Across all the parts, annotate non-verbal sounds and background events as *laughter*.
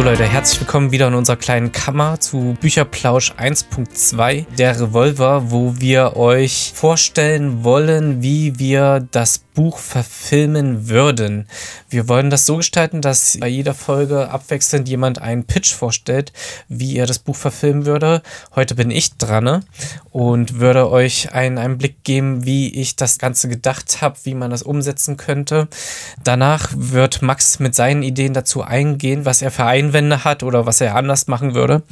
So Leute, herzlich willkommen wieder in unserer kleinen Kammer zu Bücherplausch 1.2, der Revolver, wo wir euch vorstellen wollen, wie wir das Buch verfilmen würden. Wir wollen das so gestalten, dass bei jeder Folge abwechselnd jemand einen Pitch vorstellt, wie er das Buch verfilmen würde. Heute bin ich dran ne? und würde euch einen Einblick geben, wie ich das Ganze gedacht habe, wie man das umsetzen könnte. Danach wird Max mit seinen Ideen dazu eingehen, was er für Einwände hat oder was er anders machen würde.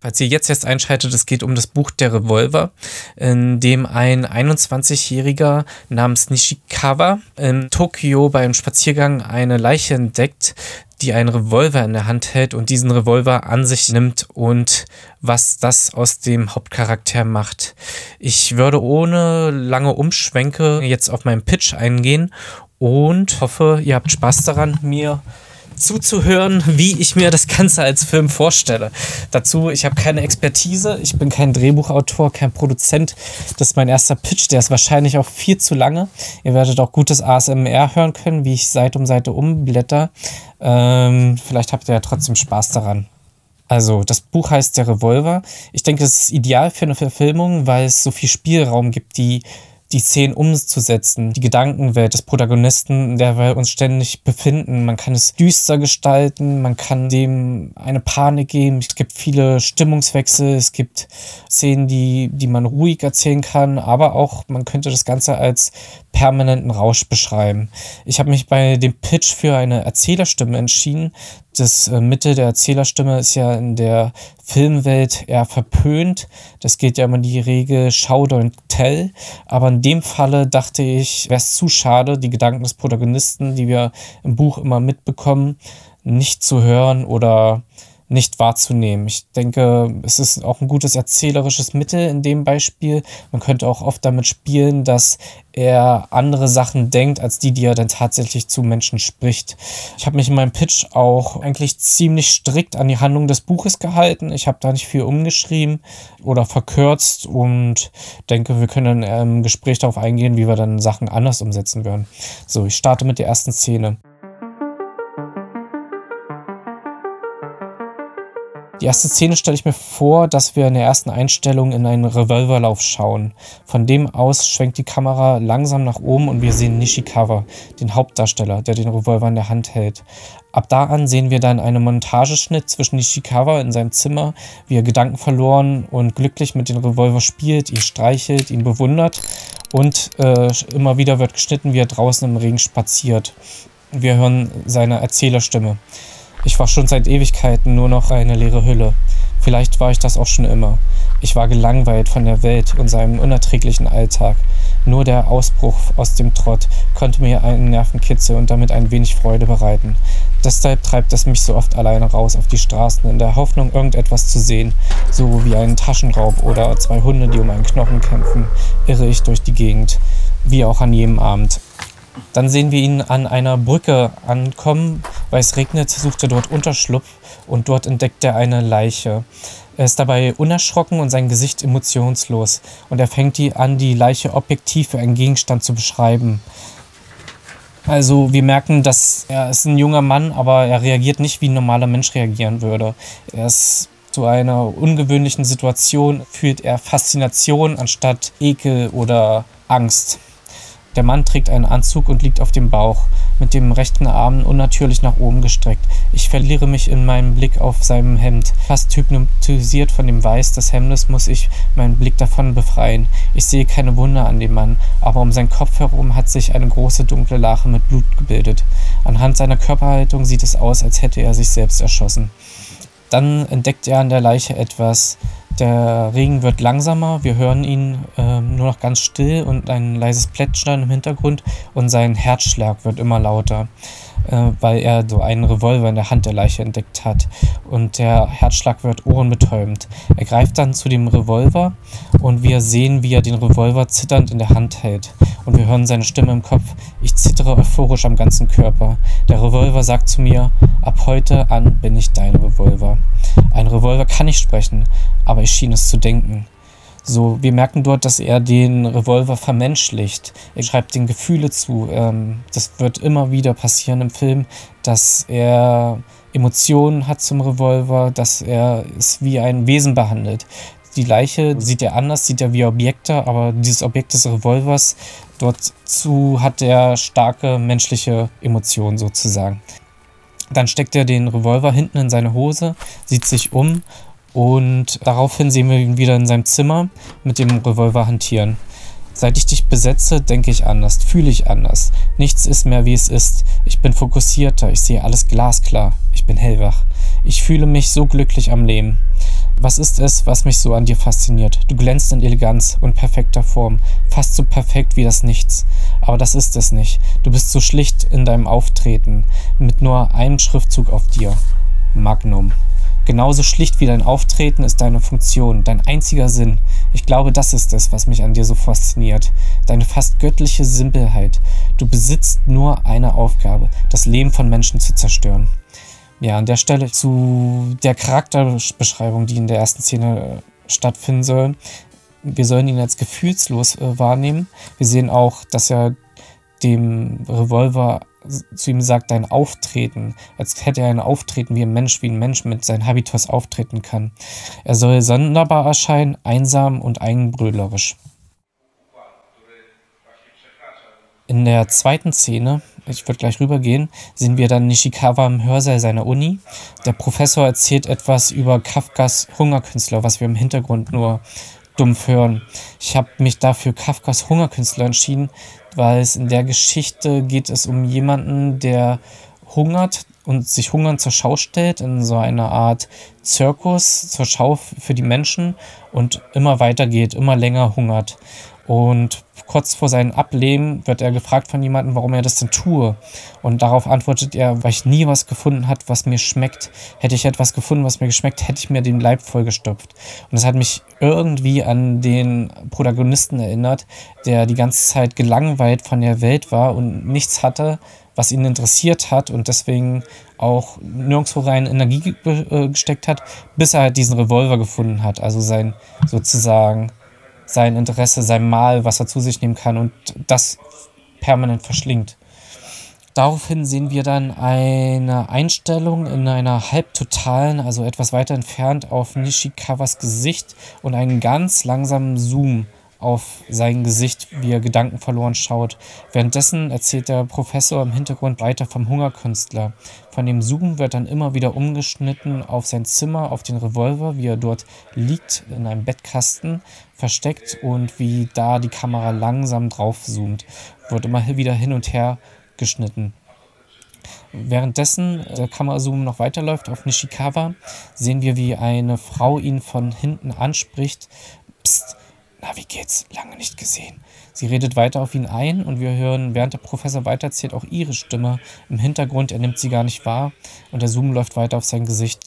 Falls ihr jetzt erst einschaltet, es geht um das Buch Der Revolver, in dem ein 21-Jähriger namens Nishikawa in Tokio beim Spaziergang eine Leiche entdeckt, die einen Revolver in der Hand hält und diesen Revolver an sich nimmt und was das aus dem Hauptcharakter macht. Ich würde ohne lange Umschwenke jetzt auf meinen Pitch eingehen und hoffe, ihr habt Spaß daran, mir zuzuhören, wie ich mir das Ganze als Film vorstelle. Dazu, ich habe keine Expertise, ich bin kein Drehbuchautor, kein Produzent. Das ist mein erster Pitch, der ist wahrscheinlich auch viel zu lange. Ihr werdet auch gutes ASMR hören können, wie ich Seite um Seite umblätter. Ähm, vielleicht habt ihr ja trotzdem Spaß daran. Also, das Buch heißt Der Revolver. Ich denke, es ist ideal für eine Verfilmung, weil es so viel Spielraum gibt, die die Szenen umzusetzen, die Gedankenwelt des Protagonisten, in der wir uns ständig befinden. Man kann es düster gestalten, man kann dem eine Panik geben. Es gibt viele Stimmungswechsel, es gibt Szenen, die, die man ruhig erzählen kann, aber auch man könnte das Ganze als permanenten Rausch beschreiben. Ich habe mich bei dem Pitch für eine Erzählerstimme entschieden. Das äh, Mitte der Erzählerstimme ist ja in der Filmwelt eher verpönt. Das geht ja immer die Regel Schau und Tell. Aber in dem Falle dachte ich, wäre es zu schade, die Gedanken des Protagonisten, die wir im Buch immer mitbekommen, nicht zu hören oder nicht wahrzunehmen. Ich denke, es ist auch ein gutes erzählerisches Mittel in dem Beispiel. Man könnte auch oft damit spielen, dass er andere Sachen denkt, als die, die er dann tatsächlich zu Menschen spricht. Ich habe mich in meinem Pitch auch eigentlich ziemlich strikt an die Handlung des Buches gehalten. Ich habe da nicht viel umgeschrieben oder verkürzt und denke, wir können im Gespräch darauf eingehen, wie wir dann Sachen anders umsetzen würden. So, ich starte mit der ersten Szene. Die erste Szene stelle ich mir vor, dass wir in der ersten Einstellung in einen Revolverlauf schauen. Von dem aus schwenkt die Kamera langsam nach oben und wir sehen Nishikawa, den Hauptdarsteller, der den Revolver in der Hand hält. Ab da an sehen wir dann einen Montageschnitt zwischen Nishikawa in seinem Zimmer, wie er Gedanken verloren und glücklich mit dem Revolver spielt, ihn streichelt, ihn bewundert und äh, immer wieder wird geschnitten, wie er draußen im Regen spaziert. Wir hören seine Erzählerstimme. Ich war schon seit Ewigkeiten nur noch eine leere Hülle. Vielleicht war ich das auch schon immer. Ich war gelangweilt von der Welt und seinem unerträglichen Alltag. Nur der Ausbruch aus dem Trott konnte mir einen Nervenkitzel und damit ein wenig Freude bereiten. Deshalb treibt es mich so oft alleine raus auf die Straßen, in der Hoffnung, irgendetwas zu sehen. So wie einen Taschenraub oder zwei Hunde, die um einen Knochen kämpfen, irre ich durch die Gegend. Wie auch an jedem Abend. Dann sehen wir ihn an einer Brücke ankommen. Weil es regnet, sucht er dort Unterschlupf und dort entdeckt er eine Leiche. Er ist dabei unerschrocken und sein Gesicht emotionslos. Und er fängt die an, die Leiche objektiv für einen Gegenstand zu beschreiben. Also wir merken, dass er ist ein junger Mann, aber er reagiert nicht, wie ein normaler Mensch reagieren würde. Er ist zu einer ungewöhnlichen Situation, fühlt er Faszination anstatt Ekel oder Angst. Der Mann trägt einen Anzug und liegt auf dem Bauch, mit dem rechten Arm unnatürlich nach oben gestreckt. Ich verliere mich in meinem Blick auf seinem Hemd. Fast hypnotisiert von dem Weiß des Hemdes muss ich meinen Blick davon befreien. Ich sehe keine Wunde an dem Mann, aber um seinen Kopf herum hat sich eine große dunkle Lache mit Blut gebildet. Anhand seiner Körperhaltung sieht es aus, als hätte er sich selbst erschossen. Dann entdeckt er an der Leiche etwas, der Regen wird langsamer, wir hören ihn äh, nur noch ganz still und ein leises Plätschern im Hintergrund und sein Herzschlag wird immer lauter, äh, weil er so einen Revolver in der Hand der Leiche entdeckt hat und der Herzschlag wird ohrenbetäubend. Er greift dann zu dem Revolver und wir sehen, wie er den Revolver zitternd in der Hand hält und wir hören seine Stimme im Kopf. Ich zittere euphorisch am ganzen Körper. Der Revolver sagt zu mir, ab heute an bin ich dein Revolver. Ein Revolver kann nicht sprechen, aber ich schien es zu denken. So, wir merken dort, dass er den Revolver vermenschlicht. Er schreibt den Gefühle zu. Ähm, das wird immer wieder passieren im Film, dass er Emotionen hat zum Revolver, dass er es wie ein Wesen behandelt. Die Leiche sieht er anders, sieht er wie Objekte, aber dieses Objekt des Revolvers, dort zu hat er starke menschliche Emotionen sozusagen. Dann steckt er den Revolver hinten in seine Hose, sieht sich um und daraufhin sehen wir ihn wieder in seinem Zimmer mit dem Revolver hantieren. Seit ich dich besetze, denke ich anders, fühle ich anders. Nichts ist mehr wie es ist. Ich bin fokussierter, ich sehe alles glasklar. Ich bin hellwach. Ich fühle mich so glücklich am Leben. Was ist es, was mich so an dir fasziniert? Du glänzt in Eleganz und perfekter Form, fast so perfekt wie das Nichts. Aber das ist es nicht. Du bist so schlicht in deinem Auftreten, mit nur einem Schriftzug auf dir. Magnum. Genauso schlicht wie dein Auftreten ist deine Funktion, dein einziger Sinn. Ich glaube, das ist es, was mich an dir so fasziniert. Deine fast göttliche Simpelheit. Du besitzt nur eine Aufgabe, das Leben von Menschen zu zerstören. Ja, an der Stelle zu der Charakterbeschreibung, die in der ersten Szene äh, stattfinden soll. Wir sollen ihn als gefühlslos äh, wahrnehmen. Wir sehen auch, dass er dem Revolver zu ihm sagt, dein Auftreten, als hätte er ein Auftreten wie ein Mensch, wie ein Mensch mit seinem Habitus auftreten kann. Er soll sonderbar erscheinen, einsam und eigenbrödlerisch. In der zweiten Szene, ich würde gleich rübergehen, sehen wir dann Nishikawa im Hörsaal seiner Uni. Der Professor erzählt etwas über Kafkas Hungerkünstler, was wir im Hintergrund nur dumpf hören. Ich habe mich dafür Kafkas Hungerkünstler entschieden, weil es in der Geschichte geht es um jemanden, der hungert und sich hungern zur Schau stellt in so einer Art Zirkus zur Schau für die Menschen und immer weiter geht, immer länger hungert. Und kurz vor seinem Ableben wird er gefragt von jemandem, warum er das denn tue. Und darauf antwortet er, weil ich nie was gefunden hat, was mir schmeckt. Hätte ich etwas gefunden, was mir geschmeckt, hätte ich mir den Leib vollgestopft. Und das hat mich irgendwie an den Protagonisten erinnert, der die ganze Zeit gelangweilt von der Welt war und nichts hatte, was ihn interessiert hat und deswegen auch nirgendwo rein Energie äh, gesteckt hat, bis er halt diesen Revolver gefunden hat. Also sein sozusagen sein Interesse, sein Mal, was er zu sich nehmen kann und das permanent verschlingt. Daraufhin sehen wir dann eine Einstellung in einer halbtotalen, also etwas weiter entfernt auf Nishikawas Gesicht und einen ganz langsamen Zoom auf sein Gesicht, wie er Gedanken verloren schaut. Währenddessen erzählt der Professor im Hintergrund weiter vom Hungerkünstler. Von dem Zoom wird dann immer wieder umgeschnitten auf sein Zimmer, auf den Revolver, wie er dort liegt in einem Bettkasten versteckt und wie da die Kamera langsam drauf zoomt. Wird immer wieder hin und her geschnitten. Währenddessen der Kamerazoom noch weiterläuft auf Nishikawa, sehen wir, wie eine Frau ihn von hinten anspricht. Psst, na, wie geht's? Lange nicht gesehen. Sie redet weiter auf ihn ein und wir hören, während der Professor weiterzählt, auch ihre Stimme im Hintergrund. Er nimmt sie gar nicht wahr und der Zoom läuft weiter auf sein Gesicht.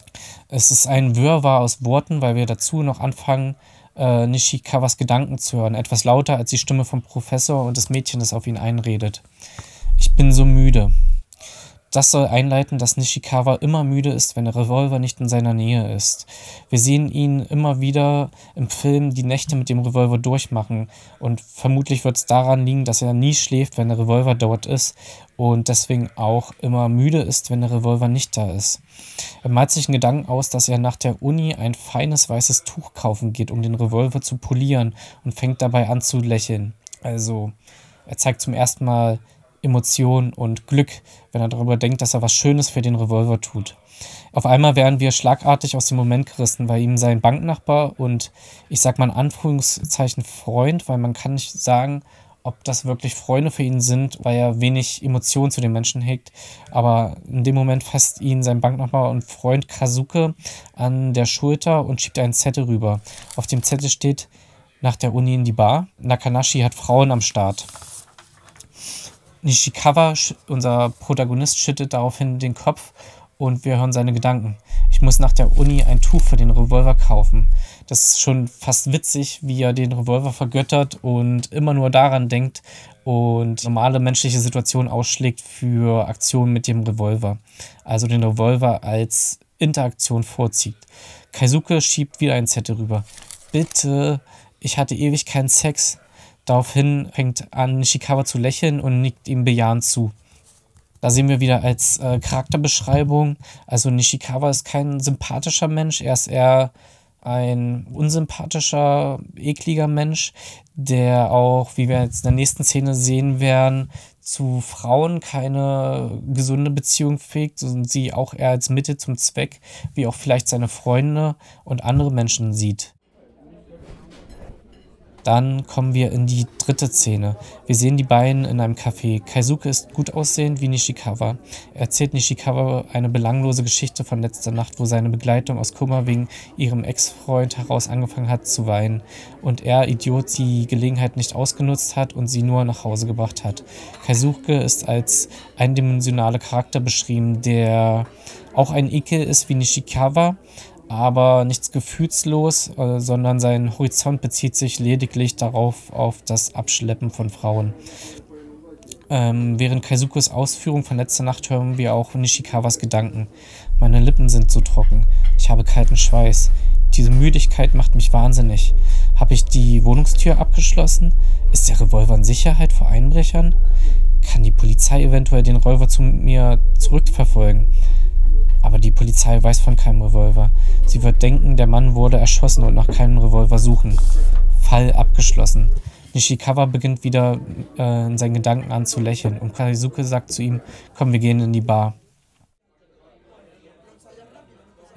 Es ist ein Wirrwarr aus Worten, weil wir dazu noch anfangen, äh, Nishikawas Gedanken zu hören. Etwas lauter als die Stimme vom Professor und des Mädchen, das auf ihn einredet. Ich bin so müde. Das soll einleiten, dass Nishikawa immer müde ist, wenn der Revolver nicht in seiner Nähe ist. Wir sehen ihn immer wieder im Film die Nächte mit dem Revolver durchmachen und vermutlich wird es daran liegen, dass er nie schläft, wenn der Revolver dort ist und deswegen auch immer müde ist, wenn der Revolver nicht da ist. Er malt sich einen Gedanken aus, dass er nach der Uni ein feines weißes Tuch kaufen geht, um den Revolver zu polieren und fängt dabei an zu lächeln. Also, er zeigt zum ersten Mal Emotion und Glück, wenn er darüber denkt, dass er was Schönes für den Revolver tut. Auf einmal werden wir schlagartig aus dem Moment gerissen, weil ihm sein Banknachbar und ich sag mal in Anführungszeichen Freund, weil man kann nicht sagen, ob das wirklich Freunde für ihn sind, weil er wenig Emotionen zu den Menschen hegt. Aber in dem Moment fasst ihn sein Banknachbar und Freund Kazuke an der Schulter und schiebt einen Zettel rüber. Auf dem Zettel steht nach der Uni in die Bar. Nakanashi hat Frauen am Start. Nishikawa, unser Protagonist, schüttet daraufhin den Kopf und wir hören seine Gedanken. Ich muss nach der Uni ein Tuch für den Revolver kaufen. Das ist schon fast witzig, wie er den Revolver vergöttert und immer nur daran denkt und normale menschliche Situationen ausschlägt für Aktionen mit dem Revolver. Also den Revolver als Interaktion vorzieht. Kaisuke schiebt wieder einen Zettel rüber. Bitte ich hatte ewig keinen Sex. Daraufhin fängt an, Nishikawa zu lächeln und nickt ihm bejahend zu. Da sehen wir wieder als äh, Charakterbeschreibung, also Nishikawa ist kein sympathischer Mensch, er ist eher ein unsympathischer, ekliger Mensch, der auch, wie wir jetzt in der nächsten Szene sehen werden, zu Frauen keine gesunde Beziehung pflegt und sie auch eher als Mittel zum Zweck, wie auch vielleicht seine Freunde und andere Menschen sieht. Dann kommen wir in die dritte Szene. Wir sehen die beiden in einem Café. Kaisuke ist gut aussehend wie Nishikawa. Er erzählt Nishikawa eine belanglose Geschichte von letzter Nacht, wo seine Begleitung aus Kummer wegen ihrem Ex-Freund heraus angefangen hat zu weinen und er, Idiot, die Gelegenheit nicht ausgenutzt hat und sie nur nach Hause gebracht hat. Kaisuke ist als eindimensionaler Charakter beschrieben, der auch ein Ekel ist wie Nishikawa, aber nichts gefühlslos, äh, sondern sein Horizont bezieht sich lediglich darauf, auf das Abschleppen von Frauen. Ähm, während Kaizukos Ausführung von letzter Nacht hören wir auch Nishikawas Gedanken. Meine Lippen sind so trocken. Ich habe kalten Schweiß. Diese Müdigkeit macht mich wahnsinnig. Habe ich die Wohnungstür abgeschlossen? Ist der Revolver in Sicherheit vor Einbrechern? Kann die Polizei eventuell den Räuber zu mir zurückverfolgen? Aber die Polizei weiß von keinem Revolver. Sie wird denken, der Mann wurde erschossen und nach keinem Revolver suchen. Fall abgeschlossen. Nishikawa beginnt wieder äh, in seinen Gedanken an zu lächeln und Kaizuke sagt zu ihm, komm, wir gehen in die Bar.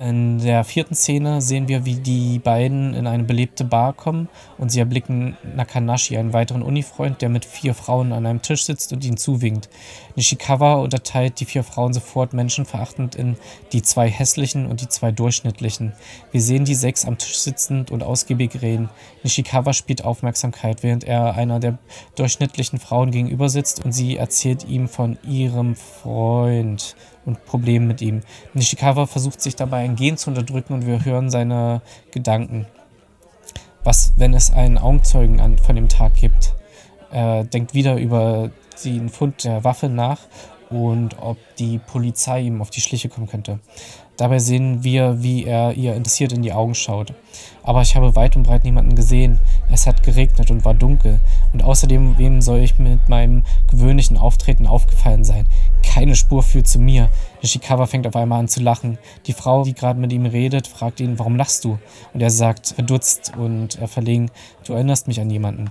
In der vierten Szene sehen wir, wie die beiden in eine belebte Bar kommen und sie erblicken Nakanashi, einen weiteren Unifreund, der mit vier Frauen an einem Tisch sitzt und ihnen zuwinkt. Nishikawa unterteilt die vier Frauen sofort menschenverachtend in die zwei hässlichen und die zwei durchschnittlichen. Wir sehen die sechs am Tisch sitzend und ausgiebig reden. Nishikawa spielt Aufmerksamkeit, während er einer der durchschnittlichen Frauen gegenüber sitzt und sie erzählt ihm von ihrem Freund und Problemen mit ihm. Nishikawa versucht sich dabei ein Gen zu unterdrücken und wir hören seine Gedanken. Was, wenn es einen Augenzeugen an, von dem Tag gibt? Er denkt wieder über den Fund der Waffe nach und ob die Polizei ihm auf die Schliche kommen könnte. Dabei sehen wir, wie er ihr interessiert in die Augen schaut. Aber ich habe weit und breit niemanden gesehen. Es hat geregnet und war dunkel. Und außerdem, wem soll ich mit meinem gewöhnlichen Auftreten aufgefallen sein? Keine Spur führt zu mir. Nishikawa fängt auf einmal an zu lachen. Die Frau, die gerade mit ihm redet, fragt ihn, warum lachst du? Und er sagt, verdutzt und verlegen, du erinnerst mich an jemanden.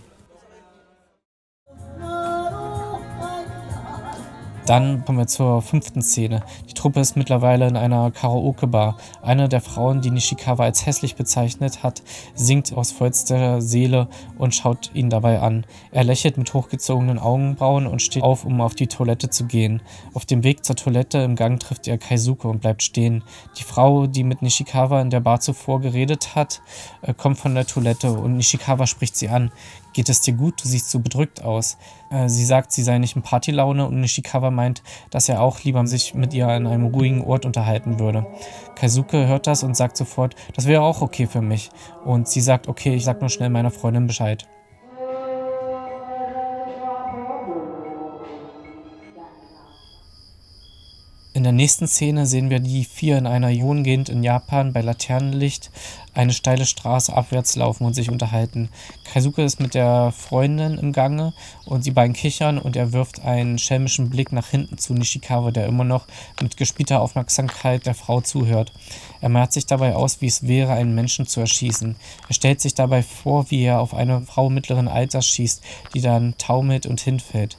Dann kommen wir zur fünften Szene. Die Truppe ist mittlerweile in einer Karaoke-Bar. Eine der Frauen, die Nishikawa als hässlich bezeichnet hat, singt aus vollster Seele und schaut ihn dabei an. Er lächelt mit hochgezogenen Augenbrauen und steht auf, um auf die Toilette zu gehen. Auf dem Weg zur Toilette im Gang trifft er Kaisuke und bleibt stehen. Die Frau, die mit Nishikawa in der Bar zuvor geredet hat, äh, kommt von der Toilette und Nishikawa spricht sie an. Geht es dir gut? Du siehst so bedrückt aus. Äh, sie sagt, sie sei nicht in Partylaune und Nishikawa meint, dass er auch lieber sich mit ihr an einem ruhigen Ort unterhalten würde. Kaisuke hört das und sagt sofort, das wäre auch okay für mich. Und sie sagt, okay, ich sag nur schnell meiner Freundin Bescheid. In der nächsten Szene sehen wir die vier in einer Jungend in Japan bei Laternenlicht eine steile Straße abwärts laufen und sich unterhalten. Kaisuke ist mit der Freundin im Gange und die beiden kichern und er wirft einen schelmischen Blick nach hinten zu Nishikawa, der immer noch mit gespielter Aufmerksamkeit der Frau zuhört. Er malt sich dabei aus, wie es wäre, einen Menschen zu erschießen. Er stellt sich dabei vor, wie er auf eine Frau mittleren Alters schießt, die dann taumelt und hinfällt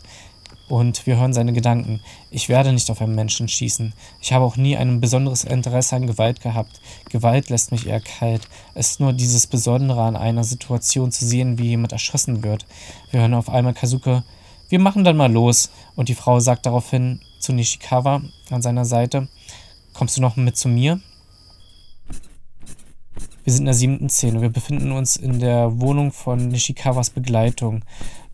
und wir hören seine Gedanken. Ich werde nicht auf einen Menschen schießen. Ich habe auch nie ein besonderes Interesse an Gewalt gehabt. Gewalt lässt mich eher kalt. Es ist nur dieses Besondere an einer Situation zu sehen, wie jemand erschossen wird. Wir hören auf einmal Kazuke, wir machen dann mal los. Und die Frau sagt daraufhin zu Nishikawa an seiner Seite, kommst du noch mit zu mir? Wir sind in der siebten Szene. Wir befinden uns in der Wohnung von Nishikawas Begleitung.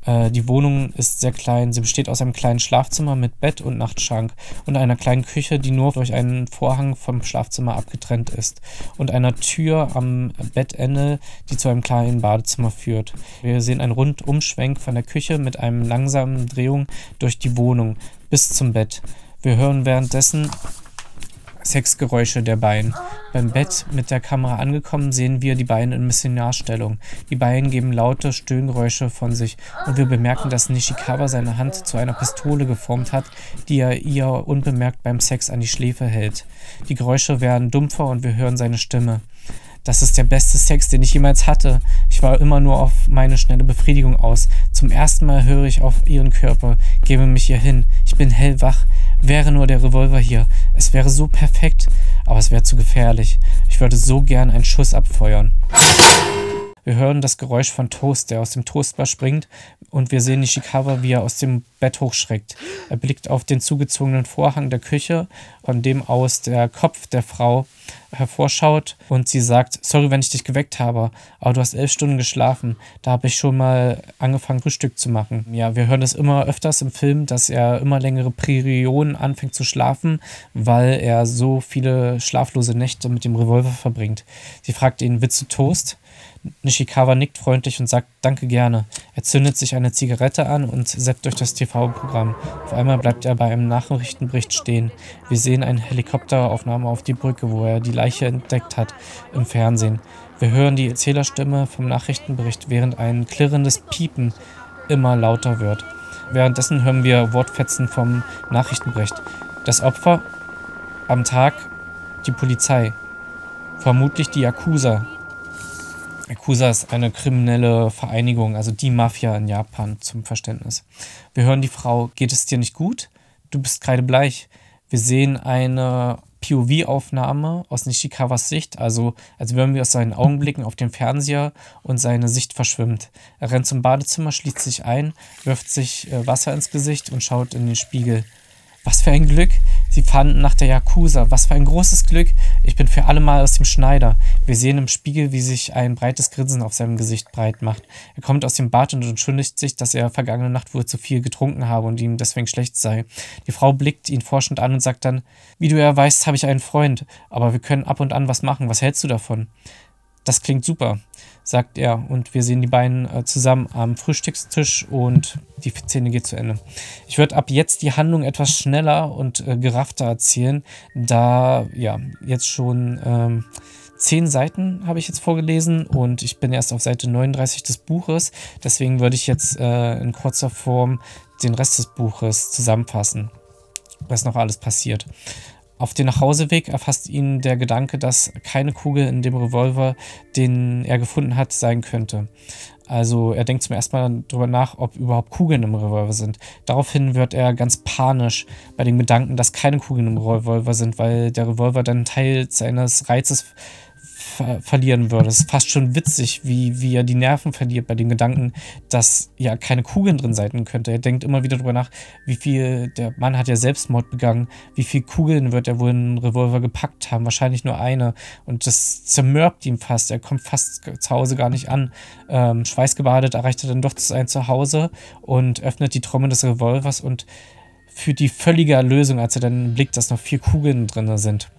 Äh, die Wohnung ist sehr klein. Sie besteht aus einem kleinen Schlafzimmer mit Bett und Nachtschrank und einer kleinen Küche, die nur durch einen Vorhang vom Schlafzimmer abgetrennt ist und einer Tür am Bettende, die zu einem kleinen Badezimmer führt. Wir sehen einen Rundumschwenk von der Küche mit einem langsamen Drehung durch die Wohnung bis zum Bett. Wir hören währenddessen Sexgeräusche der beiden. Beim Bett mit der Kamera angekommen, sehen wir die beiden in Missionarstellung. Die beiden geben laute Stöhngeräusche von sich und wir bemerken, dass Nishikawa seine Hand zu einer Pistole geformt hat, die er ihr unbemerkt beim Sex an die Schläfe hält. Die Geräusche werden dumpfer und wir hören seine Stimme. Das ist der beste Sex, den ich jemals hatte. Ich war immer nur auf meine schnelle Befriedigung aus. Zum ersten Mal höre ich auf ihren Körper, gebe mich hier hin. Ich bin hellwach. Wäre nur der Revolver hier. Es wäre so perfekt, aber es wäre zu gefährlich. Ich würde so gern einen Schuss abfeuern. Wir hören das Geräusch von Toast, der aus dem Toastbar springt, und wir sehen Nishikawa, wie er aus dem Bett hochschreckt. Er blickt auf den zugezogenen Vorhang der Küche, von dem aus der Kopf der Frau hervorschaut und sie sagt, sorry, wenn ich dich geweckt habe, aber du hast elf Stunden geschlafen. Da habe ich schon mal angefangen, Frühstück zu machen. Ja, wir hören das immer öfters im Film, dass er immer längere Perioden anfängt zu schlafen, weil er so viele schlaflose Nächte mit dem Revolver verbringt. Sie fragt ihn, willst du Toast? Nishikawa nickt freundlich und sagt Danke gerne. Er zündet sich eine Zigarette an und seppt durch das TV-Programm. Auf einmal bleibt er bei einem Nachrichtenbericht stehen. Wir sehen eine Helikopteraufnahme auf die Brücke, wo er die Leiche entdeckt hat, im Fernsehen. Wir hören die Erzählerstimme vom Nachrichtenbericht, während ein klirrendes Piepen immer lauter wird. Währenddessen hören wir Wortfetzen vom Nachrichtenbericht. Das Opfer am Tag die Polizei. Vermutlich die Yakuza, Yakuza ist eine kriminelle Vereinigung, also die Mafia in Japan zum Verständnis. Wir hören die Frau, geht es dir nicht gut? Du bist kreidebleich. Wir sehen eine POV-Aufnahme aus Nishikawas Sicht, also als würden wir aus seinen Augen blicken auf den Fernseher und seine Sicht verschwimmt. Er rennt zum Badezimmer, schließt sich ein, wirft sich äh, Wasser ins Gesicht und schaut in den Spiegel. Was für ein Glück! Sie fanden nach der Yakuza. Was für ein großes Glück! Ich bin für alle Mal aus dem Schneider. Wir sehen im Spiegel, wie sich ein breites Grinsen auf seinem Gesicht breit macht. Er kommt aus dem Bad und entschuldigt sich, dass er vergangene Nacht wohl zu viel getrunken habe und ihm deswegen schlecht sei. Die Frau blickt ihn forschend an und sagt dann: Wie du ja weißt, habe ich einen Freund, aber wir können ab und an was machen. Was hältst du davon? Das klingt super sagt er. Und wir sehen die beiden äh, zusammen am Frühstückstisch und die Szene geht zu Ende. Ich würde ab jetzt die Handlung etwas schneller und äh, geraffter erzählen, da ja jetzt schon ähm, zehn Seiten habe ich jetzt vorgelesen und ich bin erst auf Seite 39 des Buches. Deswegen würde ich jetzt äh, in kurzer Form den Rest des Buches zusammenfassen, was noch alles passiert. Auf dem Nachhauseweg erfasst ihn der Gedanke, dass keine Kugel in dem Revolver, den er gefunden hat, sein könnte. Also er denkt zum ersten Mal darüber nach, ob überhaupt Kugeln im Revolver sind. Daraufhin wird er ganz panisch bei dem Gedanken, dass keine Kugeln im Revolver sind, weil der Revolver dann Teil seines Reizes ver verlieren würde. Es ist fast schon witzig, wie, wie er die Nerven verliert bei dem Gedanken, dass ja keine Kugeln drin sein könnte. Er denkt immer wieder darüber nach, wie viel, der Mann hat ja Selbstmord begangen, wie viele Kugeln wird er wohl in einen Revolver gepackt haben, wahrscheinlich nur eine. Und das zermürbt ihn fast. Er kommt fast zu Hause gar nicht an. Ähm, schweißgebadet erreicht er dann doch sein Zuhause und öffnet die Trommel des Revolvers und führt die völlige Erlösung, als er dann blickt, dass noch vier Kugeln drin sind.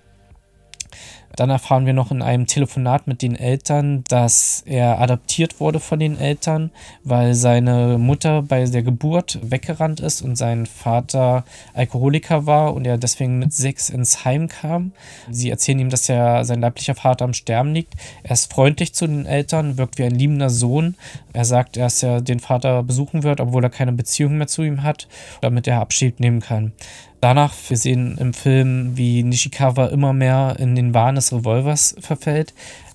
Dann erfahren wir noch in einem Telefonat mit den Eltern, dass er adoptiert wurde von den Eltern, weil seine Mutter bei der Geburt weggerannt ist und sein Vater Alkoholiker war und er deswegen mit sechs ins Heim kam. Sie erzählen ihm, dass er sein leiblicher Vater am Sterben liegt. Er ist freundlich zu den Eltern, wirkt wie ein liebender Sohn. Er sagt, dass er den Vater besuchen wird, obwohl er keine Beziehung mehr zu ihm hat, damit er Abschied nehmen kann. Danach, wir sehen im Film, wie Nishikawa immer mehr in den Wahn des Revolvers verfällt.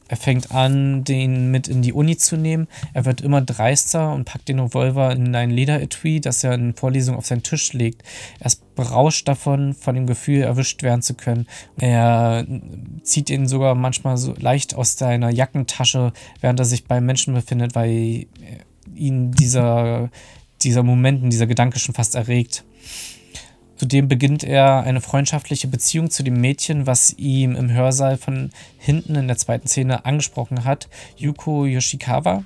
Er fängt an, den mit in die Uni zu nehmen. Er wird immer dreister und packt den Revolver in ein Lederetui, das er in Vorlesung auf seinen Tisch legt. Er ist berauscht davon, von dem Gefühl, erwischt werden zu können. Er zieht ihn sogar manchmal so leicht aus seiner Jackentasche, während er sich bei Menschen befindet, weil ihn dieser, dieser Moment, dieser Gedanke schon fast erregt. Zudem beginnt er eine freundschaftliche Beziehung zu dem Mädchen, was ihm im Hörsaal von hinten in der zweiten Szene angesprochen hat, Yuko Yoshikawa.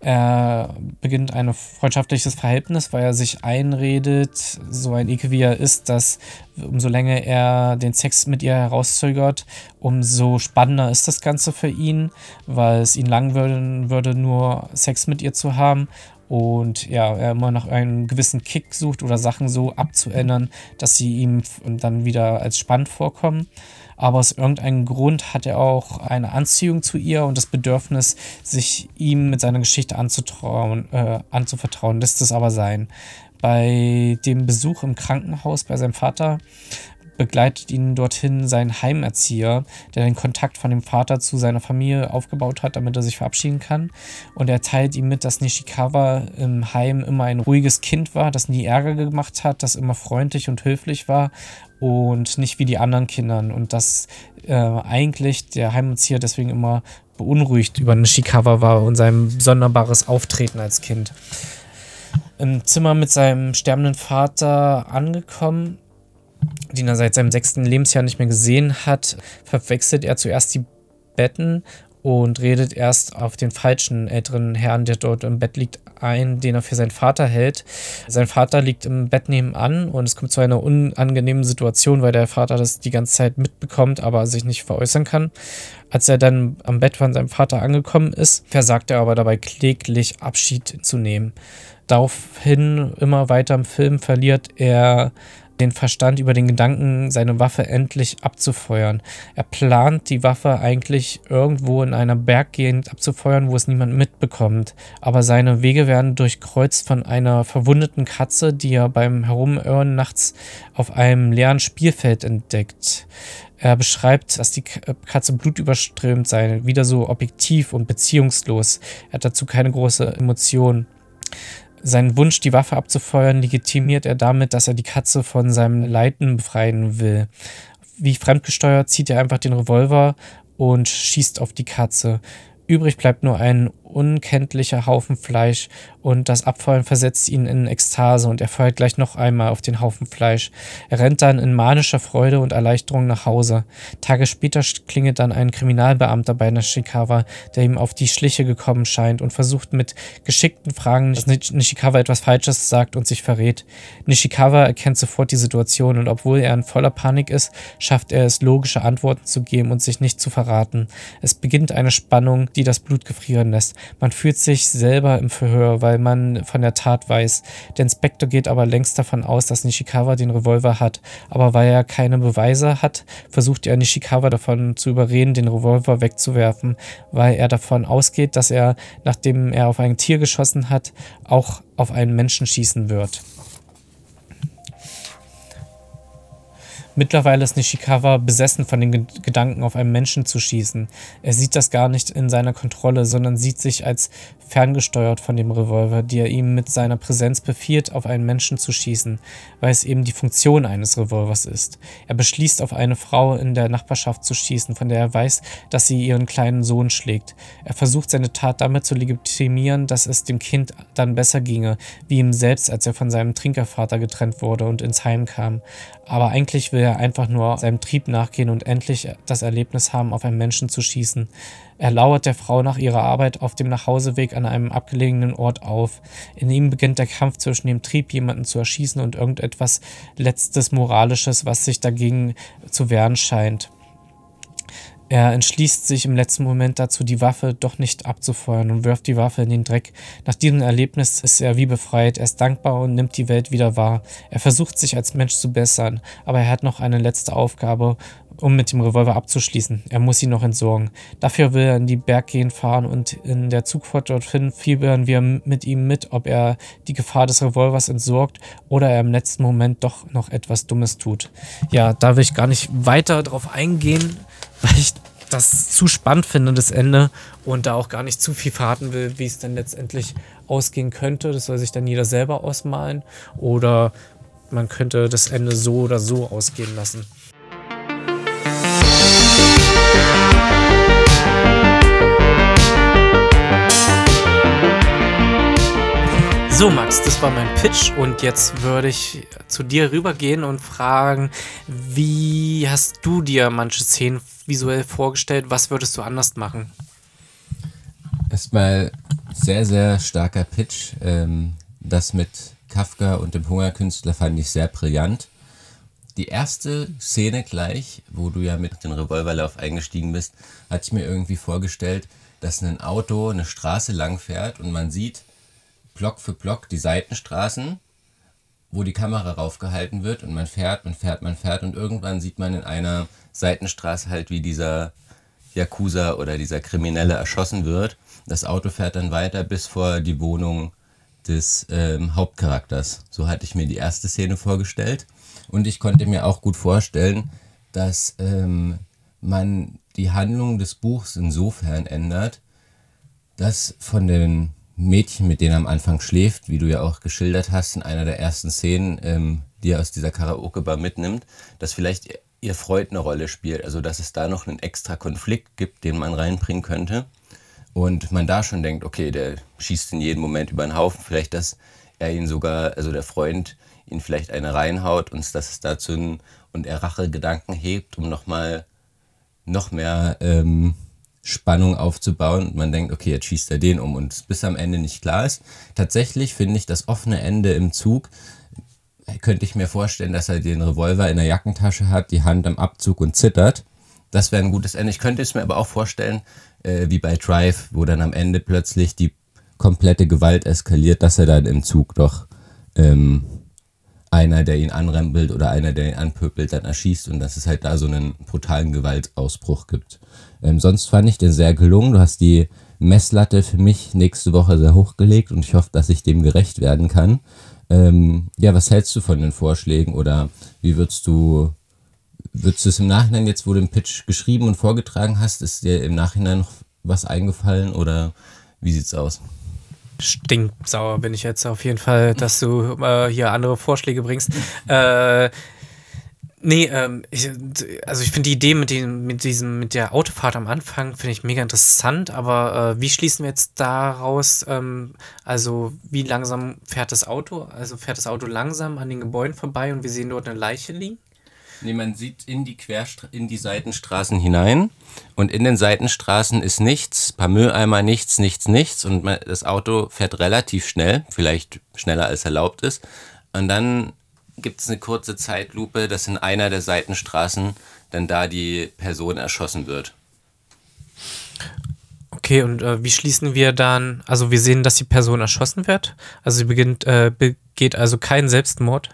Er beginnt ein freundschaftliches Verhältnis, weil er sich einredet, so ein Ekel wie er ist, dass umso länger er den Sex mit ihr herauszögert, umso spannender ist das Ganze für ihn, weil es ihn langweilen würde, nur Sex mit ihr zu haben und ja, er immer nach einem gewissen Kick sucht oder Sachen so abzuändern, dass sie ihm dann wieder als spannend vorkommen. Aber aus irgendeinem Grund hat er auch eine Anziehung zu ihr und das Bedürfnis, sich ihm mit seiner Geschichte anzutrauen, äh, anzuvertrauen, lässt es aber sein. Bei dem Besuch im Krankenhaus bei seinem Vater begleitet ihn dorthin sein Heimerzieher, der den Kontakt von dem Vater zu seiner Familie aufgebaut hat, damit er sich verabschieden kann. Und er teilt ihm mit, dass Nishikawa im Heim immer ein ruhiges Kind war, das nie Ärger gemacht hat, das immer freundlich und höflich war und nicht wie die anderen Kindern. Und dass äh, eigentlich der Heimerzieher deswegen immer beunruhigt über Nishikawa war und sein sonderbares Auftreten als Kind. Im Zimmer mit seinem sterbenden Vater angekommen, den er seit seinem sechsten Lebensjahr nicht mehr gesehen hat, verwechselt er zuerst die Betten und redet erst auf den falschen älteren Herrn, der dort im Bett liegt, ein, den er für seinen Vater hält. Sein Vater liegt im Bett nebenan und es kommt zu einer unangenehmen Situation, weil der Vater das die ganze Zeit mitbekommt, aber sich nicht veräußern kann. Als er dann am Bett von seinem Vater angekommen ist, versagt er aber dabei kläglich Abschied zu nehmen. Daraufhin immer weiter im Film verliert er den Verstand über den Gedanken, seine Waffe endlich abzufeuern. Er plant die Waffe eigentlich irgendwo in einer Berggegend abzufeuern, wo es niemand mitbekommt. Aber seine Wege werden durchkreuzt von einer verwundeten Katze, die er beim Herumirren nachts auf einem leeren Spielfeld entdeckt. Er beschreibt, dass die Katze blutüberströmt sei, wieder so objektiv und beziehungslos. Er hat dazu keine große Emotion. Seinen Wunsch, die Waffe abzufeuern, legitimiert er damit, dass er die Katze von seinem Leiden befreien will. Wie fremdgesteuert zieht er einfach den Revolver und schießt auf die Katze. Übrig bleibt nur ein unkenntlicher Haufen Fleisch und das Abfallen versetzt ihn in Ekstase und er feuert gleich noch einmal auf den Haufen Fleisch. Er rennt dann in manischer Freude und Erleichterung nach Hause. Tage später klingelt dann ein Kriminalbeamter bei Nishikawa, der ihm auf die Schliche gekommen scheint und versucht mit geschickten Fragen, dass Nishikawa etwas Falsches sagt und sich verrät. Nishikawa erkennt sofort die Situation und obwohl er in voller Panik ist, schafft er es, logische Antworten zu geben und sich nicht zu verraten. Es beginnt eine Spannung, die das Blut gefrieren lässt. Man fühlt sich selber im Verhör, weil man von der Tat weiß. Der Inspektor geht aber längst davon aus, dass Nishikawa den Revolver hat. Aber weil er keine Beweise hat, versucht er Nishikawa davon zu überreden, den Revolver wegzuwerfen, weil er davon ausgeht, dass er, nachdem er auf ein Tier geschossen hat, auch auf einen Menschen schießen wird. Mittlerweile ist Nishikawa besessen von den Gedanken, auf einen Menschen zu schießen. Er sieht das gar nicht in seiner Kontrolle, sondern sieht sich als ferngesteuert von dem Revolver, die er ihm mit seiner Präsenz befiehlt, auf einen Menschen zu schießen, weil es eben die Funktion eines Revolvers ist. Er beschließt, auf eine Frau in der Nachbarschaft zu schießen, von der er weiß, dass sie ihren kleinen Sohn schlägt. Er versucht seine Tat damit zu legitimieren, dass es dem Kind dann besser ginge, wie ihm selbst, als er von seinem Trinkervater getrennt wurde und ins Heim kam. Aber eigentlich will er einfach nur seinem Trieb nachgehen und endlich das Erlebnis haben, auf einen Menschen zu schießen. Er lauert der Frau nach ihrer Arbeit auf dem Nachhauseweg an einem abgelegenen Ort auf. In ihm beginnt der Kampf zwischen dem Trieb, jemanden zu erschießen und irgendetwas Letztes Moralisches, was sich dagegen zu wehren scheint. Er entschließt sich im letzten Moment dazu, die Waffe doch nicht abzufeuern und wirft die Waffe in den Dreck. Nach diesem Erlebnis ist er wie befreit, er ist dankbar und nimmt die Welt wieder wahr. Er versucht sich als Mensch zu bessern, aber er hat noch eine letzte Aufgabe, um mit dem Revolver abzuschließen. Er muss ihn noch entsorgen. Dafür will er in die Berggehen fahren und in der Zugfahrt dorthin fiebern wir mit ihm mit, ob er die Gefahr des Revolvers entsorgt oder er im letzten Moment doch noch etwas Dummes tut. Ja, da will ich gar nicht weiter drauf eingehen weil ich das zu spannend finde, das Ende, und da auch gar nicht zu viel verraten will, wie es dann letztendlich ausgehen könnte. Das soll sich dann jeder selber ausmalen. Oder man könnte das Ende so oder so ausgehen lassen. So, Max, das war mein Pitch und jetzt würde ich zu dir rübergehen und fragen, wie hast du dir manche Szenen visuell vorgestellt? Was würdest du anders machen? Erstmal sehr, sehr starker Pitch. Ähm, das mit Kafka und dem Hungerkünstler fand ich sehr brillant. Die erste Szene gleich, wo du ja mit dem Revolverlauf eingestiegen bist, hatte ich mir irgendwie vorgestellt, dass ein Auto eine Straße lang fährt und man sieht, Block für Block die Seitenstraßen, wo die Kamera raufgehalten wird und man fährt, man fährt, man fährt und irgendwann sieht man in einer Seitenstraße halt, wie dieser Yakuza oder dieser Kriminelle erschossen wird. Das Auto fährt dann weiter bis vor die Wohnung des ähm, Hauptcharakters. So hatte ich mir die erste Szene vorgestellt. Und ich konnte mir auch gut vorstellen, dass ähm, man die Handlung des Buchs insofern ändert, dass von den Mädchen, mit denen er am Anfang schläft, wie du ja auch geschildert hast in einer der ersten Szenen, ähm, die er aus dieser Karaoke-Bar mitnimmt, dass vielleicht ihr Freund eine Rolle spielt. Also dass es da noch einen extra Konflikt gibt, den man reinbringen könnte. Und man da schon denkt, okay, der schießt in jedem Moment über den Haufen. Vielleicht, dass er ihn sogar, also der Freund, ihn vielleicht eine reinhaut und dass es dazu und er Rachegedanken hebt, um nochmal noch mehr ähm, Spannung aufzubauen. Und man denkt, okay, jetzt schießt er den um und bis am Ende nicht klar ist. Tatsächlich finde ich das offene Ende im Zug könnte ich mir vorstellen, dass er den Revolver in der Jackentasche hat, die Hand am Abzug und zittert. Das wäre ein gutes Ende. Ich könnte es mir aber auch vorstellen, äh, wie bei Drive, wo dann am Ende plötzlich die komplette Gewalt eskaliert, dass er dann im Zug doch ähm, einer, der ihn anrempelt oder einer, der ihn anpöbelt, dann erschießt und dass es halt da so einen brutalen Gewaltausbruch gibt. Ähm, sonst fand ich den sehr gelungen. Du hast die Messlatte für mich nächste Woche sehr hochgelegt und ich hoffe, dass ich dem gerecht werden kann. Ähm, ja, was hältst du von den Vorschlägen oder wie würdest du, würdest du es im Nachhinein jetzt, wo du den Pitch geschrieben und vorgetragen hast, ist dir im Nachhinein noch was eingefallen oder wie sieht's aus? Stinksauer bin ich jetzt auf jeden Fall, dass du äh, hier andere Vorschläge bringst. äh, Nee, ähm, ich, also ich finde die Idee mit, dem, mit diesem, mit der Autofahrt am Anfang finde ich mega interessant, aber äh, wie schließen wir jetzt daraus, ähm, also wie langsam fährt das Auto? Also fährt das Auto langsam an den Gebäuden vorbei und wir sehen dort eine Leiche liegen? Nee, man sieht in die Querstra in die Seitenstraßen hinein und in den Seitenstraßen ist nichts, paar Mülleimer, nichts, nichts, nichts und man, das Auto fährt relativ schnell, vielleicht schneller als erlaubt ist. Und dann gibt es eine kurze Zeitlupe, dass in einer der Seitenstraßen dann da die Person erschossen wird. Okay, und äh, wie schließen wir dann, also wir sehen, dass die Person erschossen wird? Also sie beginnt, äh, begeht also keinen Selbstmord,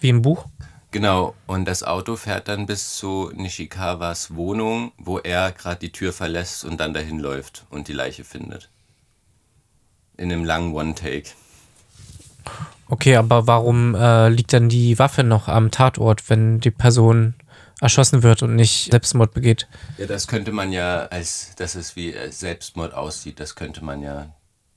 wie im Buch? Genau, und das Auto fährt dann bis zu Nishikawas Wohnung, wo er gerade die Tür verlässt und dann dahin läuft und die Leiche findet. In einem langen One-Take. Okay, aber warum äh, liegt dann die Waffe noch am Tatort, wenn die Person erschossen wird und nicht Selbstmord begeht? Ja, das könnte man ja, als dass es wie äh, Selbstmord aussieht, das könnte man ja.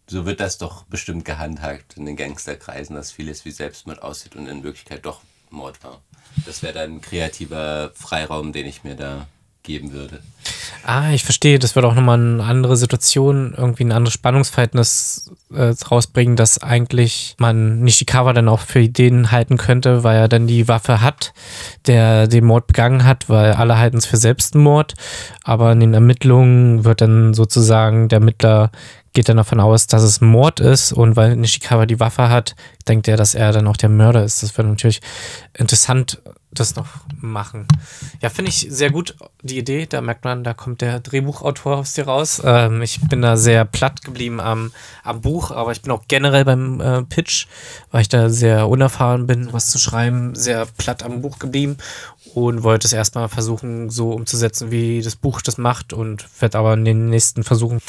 So wird das doch bestimmt gehandhabt in den Gangsterkreisen, dass vieles wie Selbstmord aussieht und in Wirklichkeit doch Mord war. Das wäre dann ein kreativer Freiraum, den ich mir da geben würde. Ah, ich verstehe. Das wird auch nochmal eine andere Situation, irgendwie ein anderes Spannungsverhältnis äh, rausbringen, dass eigentlich man Nishikawa dann auch für den halten könnte, weil er dann die Waffe hat, der den Mord begangen hat, weil alle halten es für Selbstmord. Aber in den Ermittlungen wird dann sozusagen der Ermittler geht dann davon aus, dass es Mord ist und weil Nishikawa die Waffe hat, denkt er, dass er dann auch der Mörder ist. Das wird natürlich interessant das noch machen. Ja, finde ich sehr gut, die Idee. Da merkt man, da kommt der Drehbuchautor aus dir raus. Ähm, ich bin da sehr platt geblieben am, am Buch, aber ich bin auch generell beim äh, Pitch, weil ich da sehr unerfahren bin, was zu schreiben, sehr platt am Buch geblieben und wollte es erstmal versuchen, so umzusetzen, wie das Buch das macht und werde aber in den nächsten Versuchen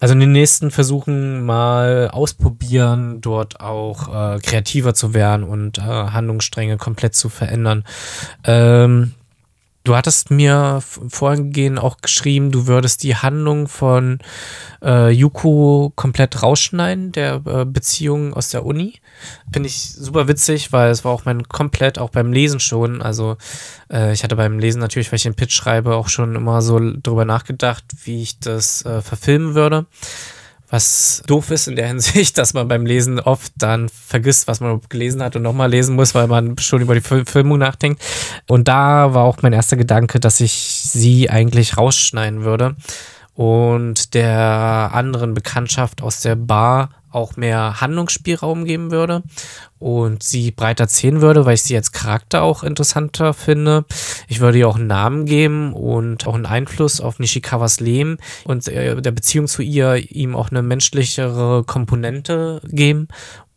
also in den nächsten Versuchen mal ausprobieren, dort auch äh, kreativer zu werden und äh, Handlungsstränge komplett zu verändern. Ähm, Du hattest mir vorhin auch geschrieben, du würdest die Handlung von äh, Yuko komplett rausschneiden, der äh, Beziehung aus der Uni. Finde ich super witzig, weil es war auch mein komplett, auch beim Lesen schon. Also äh, ich hatte beim Lesen natürlich, weil ich den Pitch schreibe, auch schon immer so drüber nachgedacht, wie ich das äh, verfilmen würde was doof ist in der Hinsicht, *laughs* dass man beim Lesen oft dann vergisst, was man gelesen hat und nochmal lesen muss, weil man schon über die Filmung nachdenkt. Und da war auch mein erster Gedanke, dass ich sie eigentlich rausschneiden würde und der anderen Bekanntschaft aus der Bar auch mehr Handlungsspielraum geben würde und sie breiter erzählen würde, weil ich sie als Charakter auch interessanter finde. Ich würde ihr auch einen Namen geben und auch einen Einfluss auf Nishikawas Leben und äh, der Beziehung zu ihr ihm auch eine menschlichere Komponente geben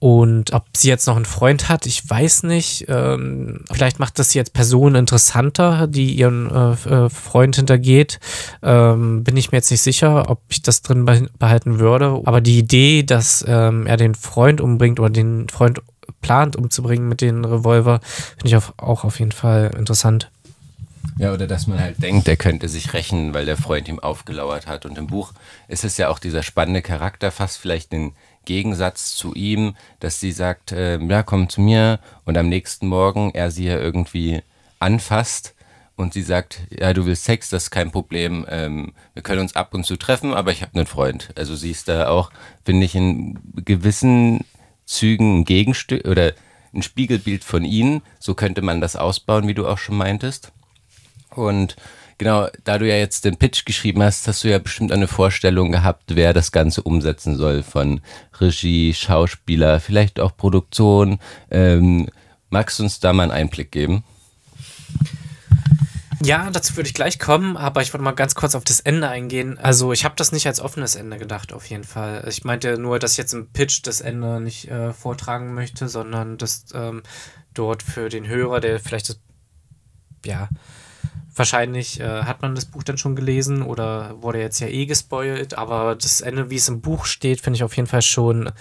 und ob sie jetzt noch einen Freund hat, ich weiß nicht. Ähm, vielleicht macht das sie als Person interessanter, die ihren äh, äh, Freund hintergeht. Ähm, bin ich mir jetzt nicht sicher, ob ich das drin behalten würde. Aber die Idee, dass ähm, er den Freund umbringt oder den Freund plant umzubringen mit den Revolver, finde ich auch, auch auf jeden Fall interessant. Ja, oder dass man halt denkt, er könnte sich rächen, weil der Freund ihm aufgelauert hat. Und im Buch ist es ja auch dieser spannende Charakter, fast vielleicht den Gegensatz zu ihm, dass sie sagt, äh, ja, komm zu mir und am nächsten Morgen er sie ja irgendwie anfasst und sie sagt, ja, du willst Sex, das ist kein Problem, ähm, wir können uns ab und zu treffen, aber ich habe einen Freund. Also sie ist da auch, finde ich, in gewissen Zügen ein Gegenstück oder ein Spiegelbild von ihnen. So könnte man das ausbauen, wie du auch schon meintest. Und Genau, da du ja jetzt den Pitch geschrieben hast, hast du ja bestimmt eine Vorstellung gehabt, wer das Ganze umsetzen soll von Regie, Schauspieler, vielleicht auch Produktion. Ähm, magst du uns da mal einen Einblick geben? Ja, dazu würde ich gleich kommen, aber ich wollte mal ganz kurz auf das Ende eingehen. Also ich habe das nicht als offenes Ende gedacht, auf jeden Fall. Ich meinte nur, dass ich jetzt im Pitch das Ende nicht äh, vortragen möchte, sondern dass ähm, dort für den Hörer, der vielleicht das, ja, Wahrscheinlich äh, hat man das Buch dann schon gelesen oder wurde jetzt ja eh gespoilt, aber das Ende, wie es im Buch steht, finde ich auf jeden Fall schon.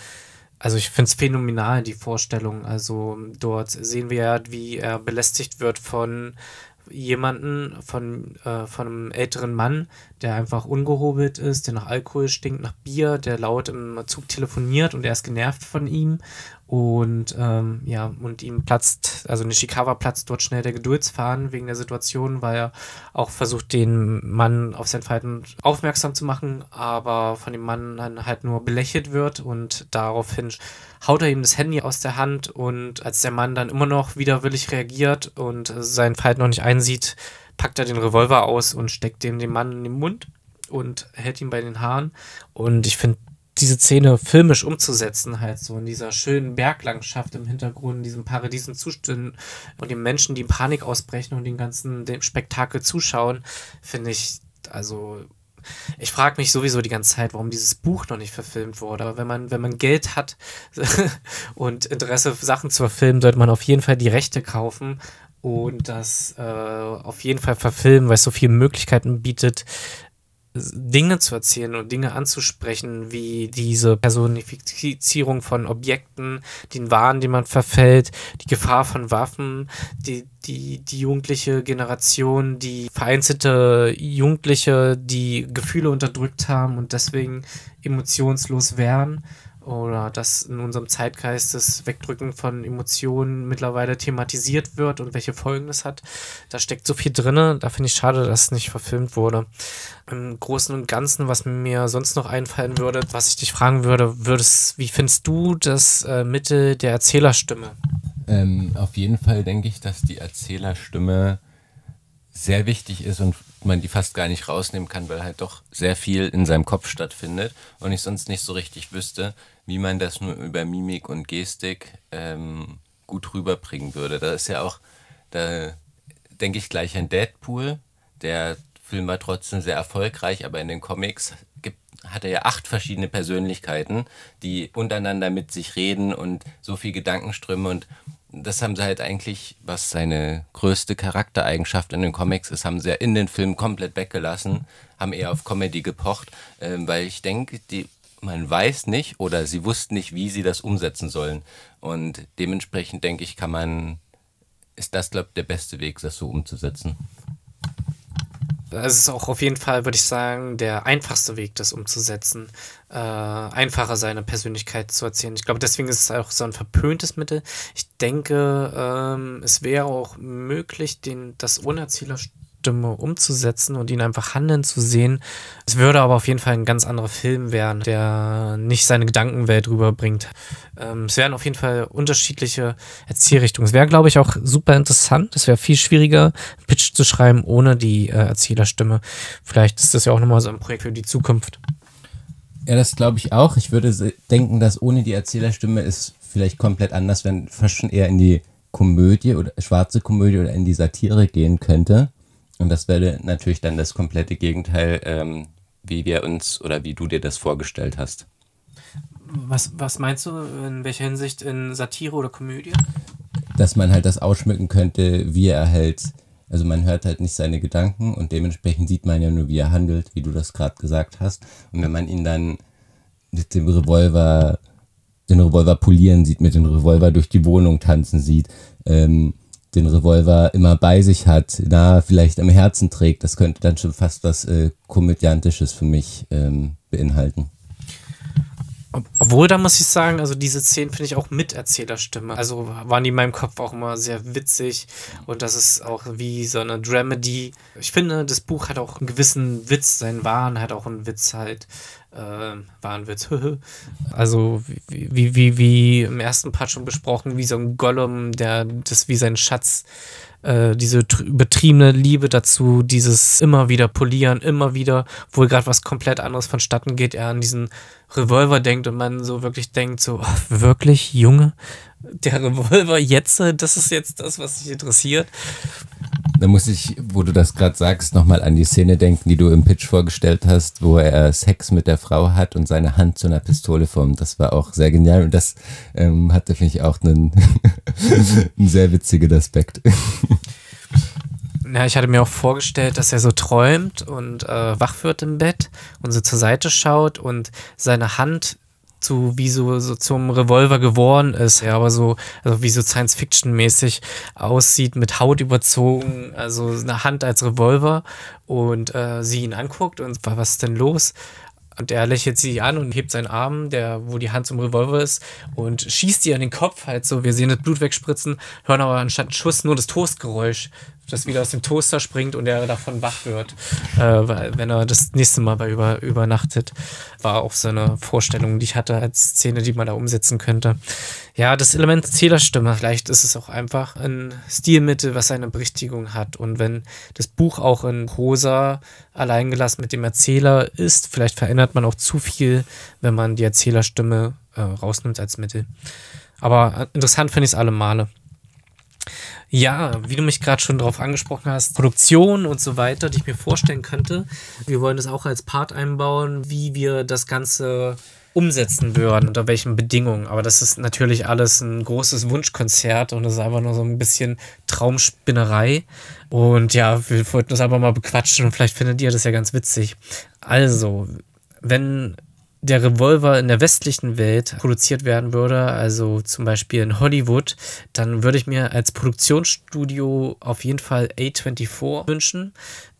Also ich finde es phänomenal, die Vorstellung. Also dort sehen wir ja, wie er belästigt wird von jemanden, von, äh, von einem älteren Mann, der einfach ungehobelt ist, der nach Alkohol stinkt, nach Bier, der laut im Zug telefoniert und er ist genervt von ihm und ähm, ja, und ihm platzt, also Nishikawa platzt dort schnell der Geduldsfaden wegen der Situation, weil er auch versucht, den Mann auf sein Verhalten aufmerksam zu machen, aber von dem Mann dann halt nur belächelt wird und daraufhin haut er ihm das Handy aus der Hand und als der Mann dann immer noch widerwillig reagiert und sein Verhalten noch nicht einsieht, packt er den Revolver aus und steckt dem den Mann in den Mund und hält ihn bei den Haaren. Und ich finde, diese Szene filmisch umzusetzen, halt so in dieser schönen Berglandschaft im Hintergrund, in diesem paradiesen Zustand und den Menschen, die in Panik ausbrechen und den ganzen dem Spektakel zuschauen, finde ich, also ich frage mich sowieso die ganze Zeit, warum dieses Buch noch nicht verfilmt wurde. Aber wenn man, wenn man Geld hat *laughs* und Interesse, Sachen zu verfilmen, sollte man auf jeden Fall die Rechte kaufen und das äh, auf jeden Fall verfilmen, weil es so viele Möglichkeiten bietet, Dinge zu erzählen und Dinge anzusprechen, wie diese Personifizierung von Objekten, den Wahn, den man verfällt, die Gefahr von Waffen, die, die, die jugendliche Generation, die vereinzelte Jugendliche, die Gefühle unterdrückt haben und deswegen emotionslos wären oder dass in unserem Zeitgeist das Wegdrücken von Emotionen mittlerweile thematisiert wird und welche Folgen das hat. Da steckt so viel drin. Da finde ich schade, dass es nicht verfilmt wurde. Im Großen und Ganzen, was mir sonst noch einfallen würde, was ich dich fragen würde, würdest, wie findest du das äh, Mittel der Erzählerstimme? Ähm, auf jeden Fall denke ich, dass die Erzählerstimme sehr wichtig ist und man die fast gar nicht rausnehmen kann, weil halt doch sehr viel in seinem Kopf stattfindet und ich sonst nicht so richtig wüsste, wie man das nur über Mimik und Gestik ähm, gut rüberbringen würde. Da ist ja auch, da denke ich gleich an Deadpool. Der Film war trotzdem sehr erfolgreich, aber in den Comics gibt, hat er ja acht verschiedene Persönlichkeiten, die untereinander mit sich reden und so viel Gedankenströme und das haben sie halt eigentlich, was seine größte Charaktereigenschaft in den Comics ist, haben sie ja in den Film komplett weggelassen, haben eher auf Comedy gepocht, äh, weil ich denke, die, man weiß nicht oder sie wussten nicht, wie sie das umsetzen sollen. Und dementsprechend denke ich, kann man, ist das, glaube ich, der beste Weg, das so umzusetzen. Es ist auch auf jeden Fall, würde ich sagen, der einfachste Weg, das umzusetzen. Äh, einfacher seine Persönlichkeit zu erzählen. Ich glaube, deswegen ist es auch so ein verpöntes Mittel. Ich denke, ähm, es wäre auch möglich, den, das ohne Erzähler Erzählerstimme umzusetzen und ihn einfach handeln zu sehen. Es würde aber auf jeden Fall ein ganz anderer Film werden, der nicht seine Gedankenwelt rüberbringt. Ähm, es wären auf jeden Fall unterschiedliche Erzählrichtungen. Es wäre, glaube ich, auch super interessant. Es wäre viel schwieriger, Pitch zu schreiben ohne die äh, Erzählerstimme. Vielleicht ist das ja auch nochmal so ein Projekt für die Zukunft. Ja, das glaube ich auch. Ich würde denken, dass ohne die Erzählerstimme es vielleicht komplett anders, wenn fast schon eher in die Komödie oder schwarze Komödie oder in die Satire gehen könnte. Und das wäre natürlich dann das komplette Gegenteil, ähm, wie wir uns oder wie du dir das vorgestellt hast. Was, was meinst du, in welcher Hinsicht in Satire oder Komödie? Dass man halt das ausschmücken könnte, wie er halt, also man hört halt nicht seine Gedanken und dementsprechend sieht man ja nur, wie er handelt, wie du das gerade gesagt hast. Und wenn man ihn dann mit dem Revolver den Revolver polieren sieht, mit dem Revolver durch die Wohnung tanzen sieht, ähm, den Revolver immer bei sich hat, na, vielleicht am Herzen trägt. Das könnte dann schon fast was äh, Komödiantisches für mich ähm, beinhalten. Obwohl, da muss ich sagen, also diese Szenen finde ich auch mit Erzählerstimme. Also waren die in meinem Kopf auch immer sehr witzig und das ist auch wie so eine Dramedy. Ich finde, das Buch hat auch einen gewissen Witz, sein Wahn hat auch einen Witz halt äh, Wahnwitz. *laughs* also wie, wie, wie, wie im ersten Part schon besprochen, wie so ein Gollum, der das wie sein Schatz, äh, diese betriebene Liebe dazu, dieses immer wieder polieren, immer wieder, wo gerade was komplett anderes vonstatten geht, er an diesen Revolver denkt und man so wirklich denkt, so, *laughs* oh, wirklich, Junge, der Revolver jetzt, das ist jetzt das, was dich interessiert. Da muss ich, wo du das gerade sagst, nochmal an die Szene denken, die du im Pitch vorgestellt hast, wo er Sex mit der Frau hat und seine Hand zu einer Pistole formt. Das war auch sehr genial und das ähm, hatte, finde ich, auch einen, *laughs* einen sehr witzigen Aspekt. Ja, ich hatte mir auch vorgestellt, dass er so träumt und äh, wach wird im Bett und so zur Seite schaut und seine Hand zu wie so, so zum Revolver geworden ist, ja, aber so, also wie so Science-Fiction-mäßig aussieht, mit Haut überzogen, also eine Hand als Revolver und äh, sie ihn anguckt und was ist denn los? Und er lächelt sie an und hebt seinen Arm, der, wo die Hand zum Revolver ist, und schießt ihr an den Kopf, halt so. Wir sehen das Blut wegspritzen, hören aber anstatt Schuss nur das Toastgeräusch das wieder aus dem Toaster springt und er davon wach wird, äh, wenn er das nächste Mal bei über, übernachtet. War auch so eine Vorstellung, die ich hatte als Szene, die man da umsetzen könnte. Ja, das Element Zählerstimme, vielleicht ist es auch einfach ein Stilmittel, was eine Berichtigung hat. Und wenn das Buch auch in Prosa alleingelassen mit dem Erzähler ist, vielleicht verändert man auch zu viel, wenn man die Erzählerstimme äh, rausnimmt als Mittel. Aber interessant finde ich es alle Male. Ja, wie du mich gerade schon darauf angesprochen hast, Produktion und so weiter, die ich mir vorstellen könnte. Wir wollen das auch als Part einbauen, wie wir das Ganze umsetzen würden, unter welchen Bedingungen. Aber das ist natürlich alles ein großes Wunschkonzert und das ist einfach nur so ein bisschen Traumspinnerei. Und ja, wir wollten das einfach mal bequatschen und vielleicht findet ihr das ja ganz witzig. Also, wenn der Revolver in der westlichen Welt produziert werden würde, also zum Beispiel in Hollywood, dann würde ich mir als Produktionsstudio auf jeden Fall A24 wünschen.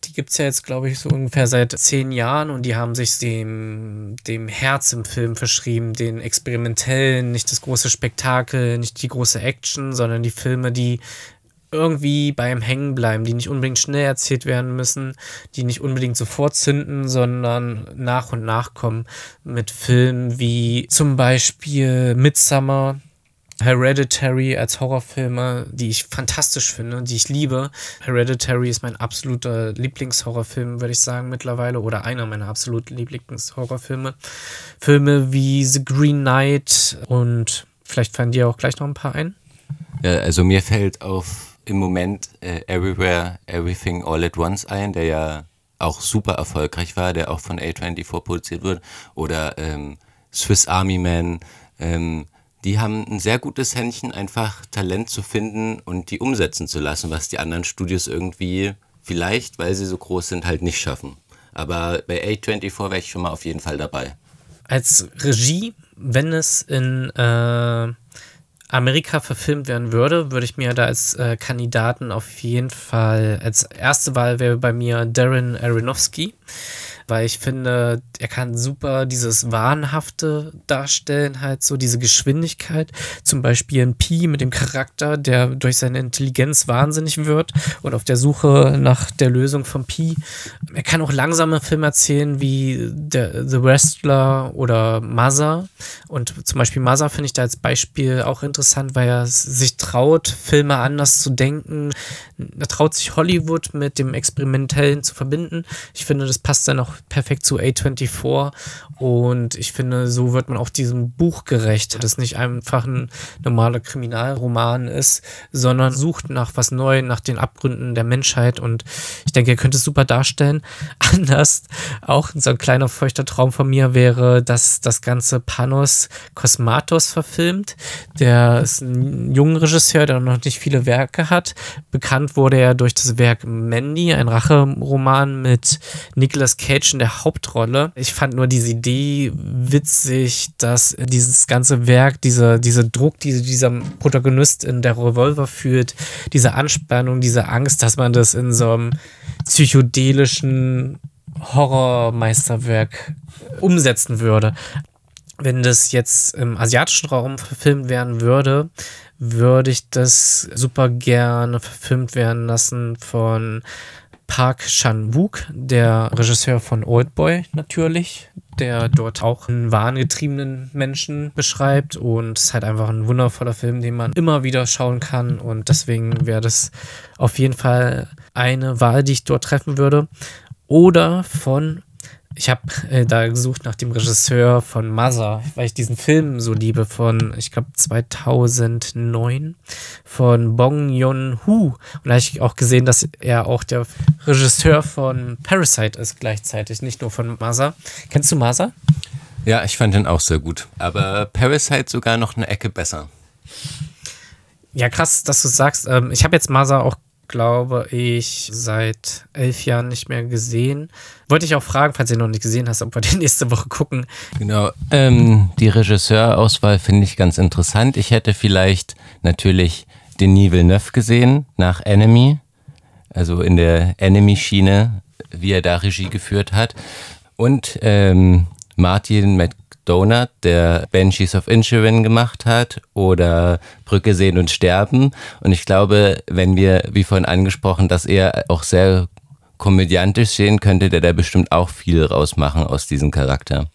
Die gibt es ja jetzt, glaube ich, so ungefähr seit zehn Jahren und die haben sich dem, dem Herz im Film verschrieben, den experimentellen, nicht das große Spektakel, nicht die große Action, sondern die Filme, die irgendwie beim Hängen bleiben, die nicht unbedingt schnell erzählt werden müssen, die nicht unbedingt sofort zünden, sondern nach und nach kommen mit Filmen wie zum Beispiel Midsummer, Hereditary als Horrorfilme, die ich fantastisch finde, die ich liebe. Hereditary ist mein absoluter Lieblingshorrorfilm, würde ich sagen, mittlerweile, oder einer meiner absoluten Lieblingshorrorfilme. Filme wie The Green Knight und vielleicht fallen dir auch gleich noch ein paar ein. Ja, also mir fällt auf im Moment äh, Everywhere, Everything All at Once ein, der ja auch super erfolgreich war, der auch von A24 produziert wird. Oder ähm, Swiss Army Man. Ähm, die haben ein sehr gutes Händchen, einfach Talent zu finden und die umsetzen zu lassen, was die anderen Studios irgendwie vielleicht, weil sie so groß sind, halt nicht schaffen. Aber bei A24 wäre ich schon mal auf jeden Fall dabei. Als Regie, wenn es in äh, Amerika verfilmt werden würde, würde ich mir da als äh, Kandidaten auf jeden Fall, als erste Wahl wäre bei mir Darren Aronofsky, weil ich finde, er kann super dieses Wahnhafte darstellen, halt so diese Geschwindigkeit. Zum Beispiel ein Pi mit dem Charakter, der durch seine Intelligenz wahnsinnig wird und auf der Suche nach der Lösung von Pi. Er kann auch langsame Filme erzählen wie der, The Wrestler oder Mother. Und zum Beispiel Mother finde ich da als Beispiel auch interessant, weil er sich traut, Filme anders zu denken. Er traut sich Hollywood mit dem Experimentellen zu verbinden. Ich finde, das passt dann auch perfekt zu A24 und ich finde, so wird man auch diesem Buch gerecht, das nicht einfach ein normaler Kriminalroman ist, sondern sucht nach was Neuem, nach den Abgründen der Menschheit und ich denke, er könnte es super darstellen. *laughs* Anders, auch so ein kleiner feuchter Traum von mir wäre, dass das ganze Panos Kosmatos verfilmt. Der ist ein junger Regisseur, der noch nicht viele Werke hat. Bekannt wurde er durch das Werk Mandy, ein Racheroman mit Nicolas Cage in der Hauptrolle. Ich fand nur diese Idee witzig, dass dieses ganze Werk, diese, dieser Druck, die dieser Protagonist in der Revolver führt, diese Anspannung, diese Angst, dass man das in so einem psychedelischen Horrormeisterwerk umsetzen würde. Wenn das jetzt im asiatischen Raum verfilmt werden würde, würde ich das super gerne verfilmt werden lassen von Park Chan-wook, der Regisseur von Oldboy natürlich, der dort auch einen wahngetriebenen Menschen beschreibt und es ist halt einfach ein wundervoller Film, den man immer wieder schauen kann und deswegen wäre das auf jeden Fall eine Wahl, die ich dort treffen würde. Oder von ich habe äh, da gesucht nach dem Regisseur von Mother, weil ich diesen Film so liebe von, ich glaube, 2009 von Bong Joon-ho. Und da habe ich auch gesehen, dass er auch der Regisseur von Parasite ist gleichzeitig, nicht nur von Mother. Kennst du Mother? Ja, ich fand den auch sehr gut. Aber Parasite sogar noch eine Ecke besser. Ja, krass, dass du sagst. Ähm, ich habe jetzt Mother auch glaube ich, seit elf Jahren nicht mehr gesehen. Wollte ich auch fragen, falls ihr noch nicht gesehen hast, ob wir den *laughs* nächste Woche gucken. Genau. Ähm, die Regisseurauswahl finde ich ganz interessant. Ich hätte vielleicht natürlich Denis Villeneuve gesehen nach Enemy, also in der Enemy-Schiene, wie er da Regie geführt hat. Und ähm, Martin Donut, der Banshees of Inisherin gemacht hat oder Brücke sehen und sterben. Und ich glaube, wenn wir, wie vorhin angesprochen, dass er auch sehr komödiantisch sehen könnte, der da bestimmt auch viel rausmachen aus diesem Charakter.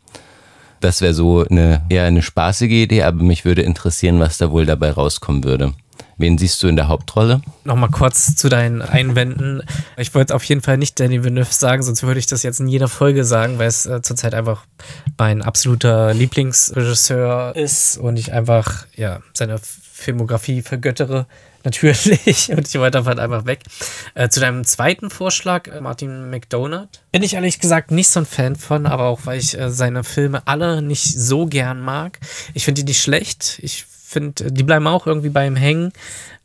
Das wäre so eine eher eine spaßige Idee, aber mich würde interessieren, was da wohl dabei rauskommen würde. Wen siehst du in der Hauptrolle? Nochmal kurz zu deinen Einwänden. Ich wollte auf jeden Fall nicht Danny Villeneuve sagen, sonst würde ich das jetzt in jeder Folge sagen, weil es äh, zurzeit einfach mein absoluter Lieblingsregisseur ist und ich einfach ja seine Filmografie vergöttere. *laughs* Natürlich. Und ich wollte davon einfach weg. Äh, zu deinem zweiten Vorschlag, äh, Martin McDonald. Bin ich ehrlich gesagt nicht so ein Fan von, aber auch weil ich äh, seine Filme alle nicht so gern mag. Ich finde die nicht schlecht. Ich finde, die bleiben auch irgendwie bei ihm hängen.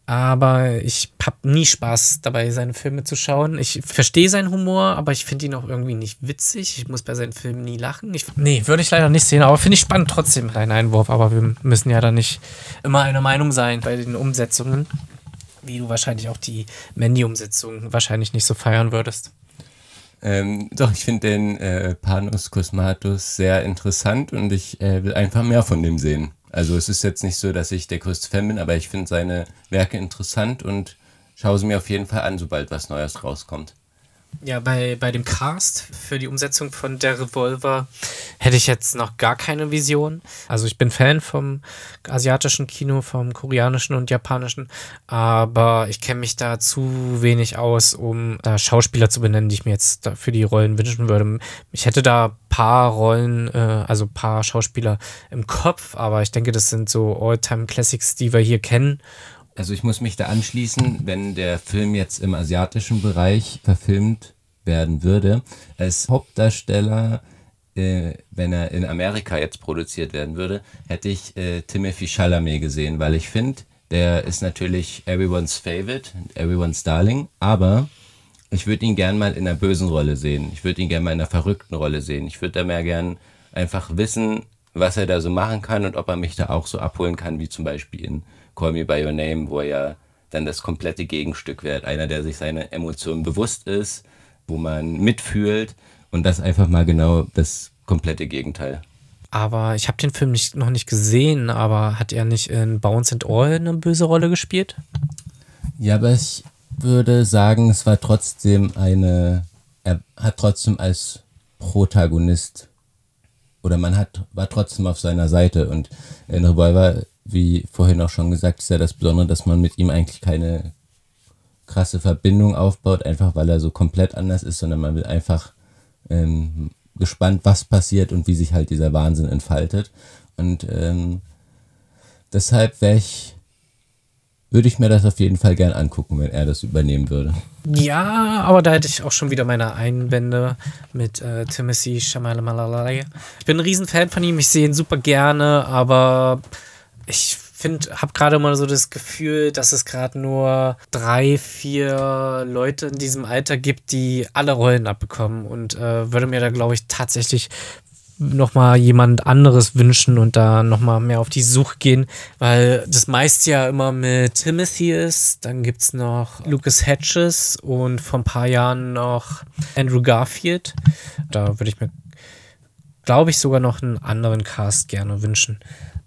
Aber ich habe nie Spaß dabei, seine Filme zu schauen. Ich verstehe seinen Humor, aber ich finde ihn auch irgendwie nicht witzig. Ich muss bei seinen Filmen nie lachen. Ich, nee, würde ich leider nicht sehen, aber finde ich spannend trotzdem, dein Einwurf. Aber wir müssen ja da nicht immer einer Meinung sein bei den Umsetzungen. Wie du wahrscheinlich auch die Mandy-Umsetzung wahrscheinlich nicht so feiern würdest. Ähm, doch, ich finde den äh, Panos Cosmatos sehr interessant und ich äh, will einfach mehr von dem sehen. Also es ist jetzt nicht so, dass ich der größte Fan bin, aber ich finde seine Werke interessant und schaue sie mir auf jeden Fall an, sobald was Neues rauskommt. Ja, bei, bei dem Cast für die Umsetzung von Der Revolver hätte ich jetzt noch gar keine Vision. Also ich bin Fan vom asiatischen Kino, vom koreanischen und japanischen, aber ich kenne mich da zu wenig aus, um da Schauspieler zu benennen, die ich mir jetzt für die Rollen wünschen würde. Ich hätte da paar Rollen, äh, also paar Schauspieler im Kopf, aber ich denke, das sind so All-Time-Classics, die wir hier kennen also ich muss mich da anschließen, wenn der Film jetzt im asiatischen Bereich verfilmt werden würde, als Hauptdarsteller, äh, wenn er in Amerika jetzt produziert werden würde, hätte ich äh, Timothy Chalamet gesehen, weil ich finde, der ist natürlich everyone's favorite, everyone's darling, aber ich würde ihn gern mal in einer bösen Rolle sehen. Ich würde ihn gern mal in einer verrückten Rolle sehen. Ich würde da mehr gern einfach wissen, was er da so machen kann und ob er mich da auch so abholen kann, wie zum Beispiel in Call Me By Your Name, wo er ja dann das komplette Gegenstück wird. Einer, der sich seine Emotionen bewusst ist, wo man mitfühlt Und das einfach mal genau das komplette Gegenteil. Aber ich habe den Film nicht, noch nicht gesehen, aber hat er nicht in Bounce and All eine böse Rolle gespielt? Ja, aber ich würde sagen, es war trotzdem eine, er hat trotzdem als Protagonist oder man hat, war trotzdem auf seiner Seite und in Revolver, wie vorhin auch schon gesagt, ist ja das Besondere, dass man mit ihm eigentlich keine krasse Verbindung aufbaut, einfach weil er so komplett anders ist, sondern man will einfach ähm, gespannt, was passiert und wie sich halt dieser Wahnsinn entfaltet. Und ähm, deshalb wäre ich, würde ich mir das auf jeden Fall gern angucken, wenn er das übernehmen würde. Ja, aber da hätte ich auch schon wieder meine Einwände mit äh, Timothy Chalamet. Ich bin ein Riesenfan von ihm, ich sehe ihn super gerne, aber ich finde, habe gerade mal so das Gefühl, dass es gerade nur drei, vier Leute in diesem Alter gibt, die alle Rollen abbekommen und äh, würde mir da, glaube ich, tatsächlich nochmal jemand anderes wünschen und da nochmal mehr auf die Suche gehen, weil das meiste ja immer mit Timothy ist. Dann gibt es noch Lucas Hedges und vor ein paar Jahren noch Andrew Garfield. Da würde ich mir, glaube ich, sogar noch einen anderen Cast gerne wünschen.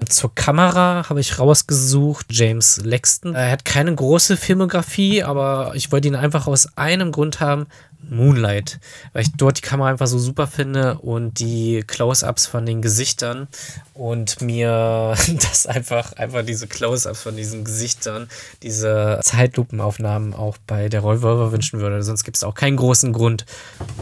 Zur Kamera habe ich rausgesucht James Lexton. Er hat keine große Filmografie, aber ich wollte ihn einfach aus einem Grund haben. Moonlight, weil ich dort die Kamera einfach so super finde und die Close-ups von den Gesichtern und mir *laughs* das einfach, einfach diese Close-ups von diesen Gesichtern, diese Zeitlupenaufnahmen auch bei der Revolver wünschen würde. Sonst gibt es auch keinen großen Grund.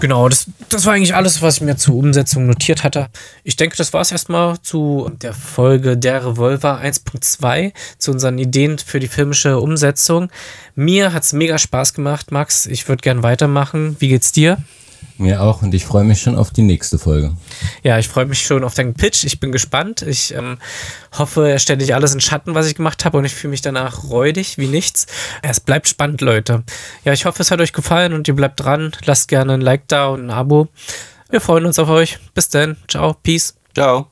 Genau, das, das war eigentlich alles, was ich mir zur Umsetzung notiert hatte. Ich denke, das war es erstmal zu der Folge der Revolver 1.2, zu unseren Ideen für die filmische Umsetzung. Mir hat es mega Spaß gemacht, Max. Ich würde gern weitermachen. Wie geht's dir? Mir auch und ich freue mich schon auf die nächste Folge. Ja, ich freue mich schon auf deinen Pitch. Ich bin gespannt. Ich ähm, hoffe, er stellt nicht alles in Schatten, was ich gemacht habe und ich fühle mich danach räudig wie nichts. Es bleibt spannend, Leute. Ja, ich hoffe, es hat euch gefallen und ihr bleibt dran. Lasst gerne ein Like da und ein Abo. Wir freuen uns auf euch. Bis dann. Ciao. Peace. Ciao.